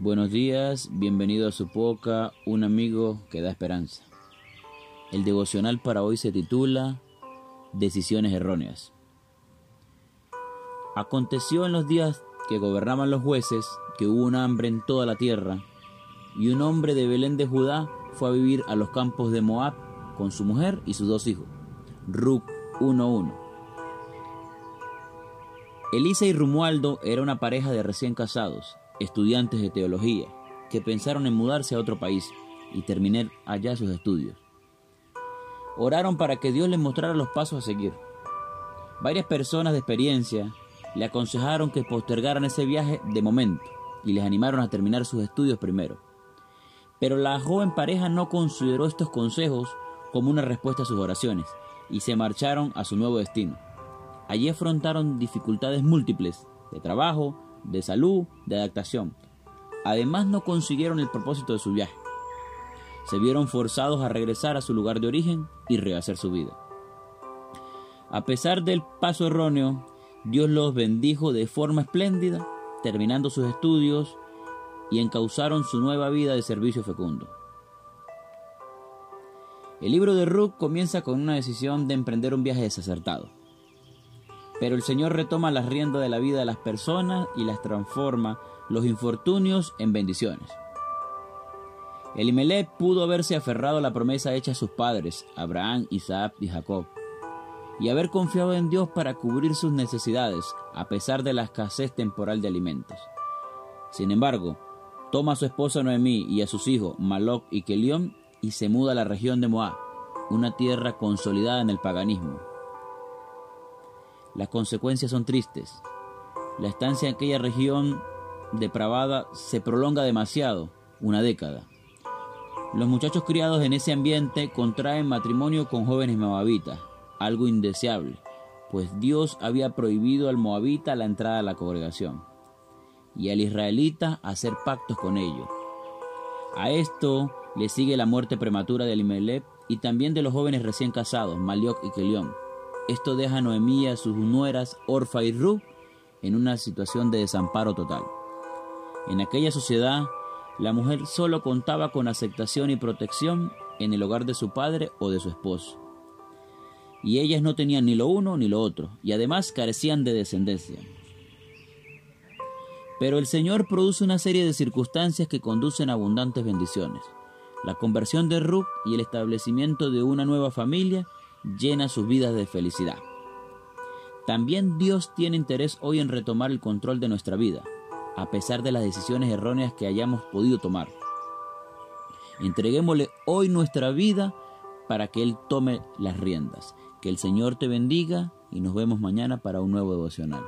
Buenos días, bienvenido a su poca, un amigo que da esperanza. El devocional para hoy se titula Decisiones erróneas. Aconteció en los días que gobernaban los jueces que hubo un hambre en toda la tierra, y un hombre de Belén de Judá fue a vivir a los campos de Moab con su mujer y sus dos hijos. Ruc 1.1. Elisa y Rumualdo era una pareja de recién casados estudiantes de teología que pensaron en mudarse a otro país y terminar allá sus estudios. Oraron para que Dios les mostrara los pasos a seguir. Varias personas de experiencia le aconsejaron que postergaran ese viaje de momento y les animaron a terminar sus estudios primero. Pero la joven pareja no consideró estos consejos como una respuesta a sus oraciones y se marcharon a su nuevo destino. Allí afrontaron dificultades múltiples de trabajo, de salud, de adaptación. Además no consiguieron el propósito de su viaje. Se vieron forzados a regresar a su lugar de origen y rehacer su vida. A pesar del paso erróneo, Dios los bendijo de forma espléndida, terminando sus estudios y encauzaron su nueva vida de servicio fecundo. El libro de Ruth comienza con una decisión de emprender un viaje desacertado. Pero el Señor retoma las riendas de la vida de las personas y las transforma los infortunios en bendiciones. Elimelech pudo haberse aferrado a la promesa hecha a sus padres, Abraham, Isaac y Jacob, y haber confiado en Dios para cubrir sus necesidades, a pesar de la escasez temporal de alimentos. Sin embargo, toma a su esposa Noemí y a sus hijos Maloc y Kelión y se muda a la región de Moab, una tierra consolidada en el paganismo. Las consecuencias son tristes. La estancia en aquella región depravada se prolonga demasiado, una década. Los muchachos criados en ese ambiente contraen matrimonio con jóvenes moabitas, algo indeseable, pues Dios había prohibido al moabita la entrada a la congregación y al israelita hacer pactos con ellos. A esto le sigue la muerte prematura de Elimelech y también de los jóvenes recién casados, Malioc y Kelión. Esto deja a Noemí a sus nueras Orfa y Ru en una situación de desamparo total. En aquella sociedad, la mujer solo contaba con aceptación y protección en el hogar de su padre o de su esposo. Y ellas no tenían ni lo uno ni lo otro, y además carecían de descendencia. Pero el Señor produce una serie de circunstancias que conducen a abundantes bendiciones. La conversión de Ruth y el establecimiento de una nueva familia llena sus vidas de felicidad. También Dios tiene interés hoy en retomar el control de nuestra vida, a pesar de las decisiones erróneas que hayamos podido tomar. Entreguémosle hoy nuestra vida para que Él tome las riendas. Que el Señor te bendiga y nos vemos mañana para un nuevo devocional.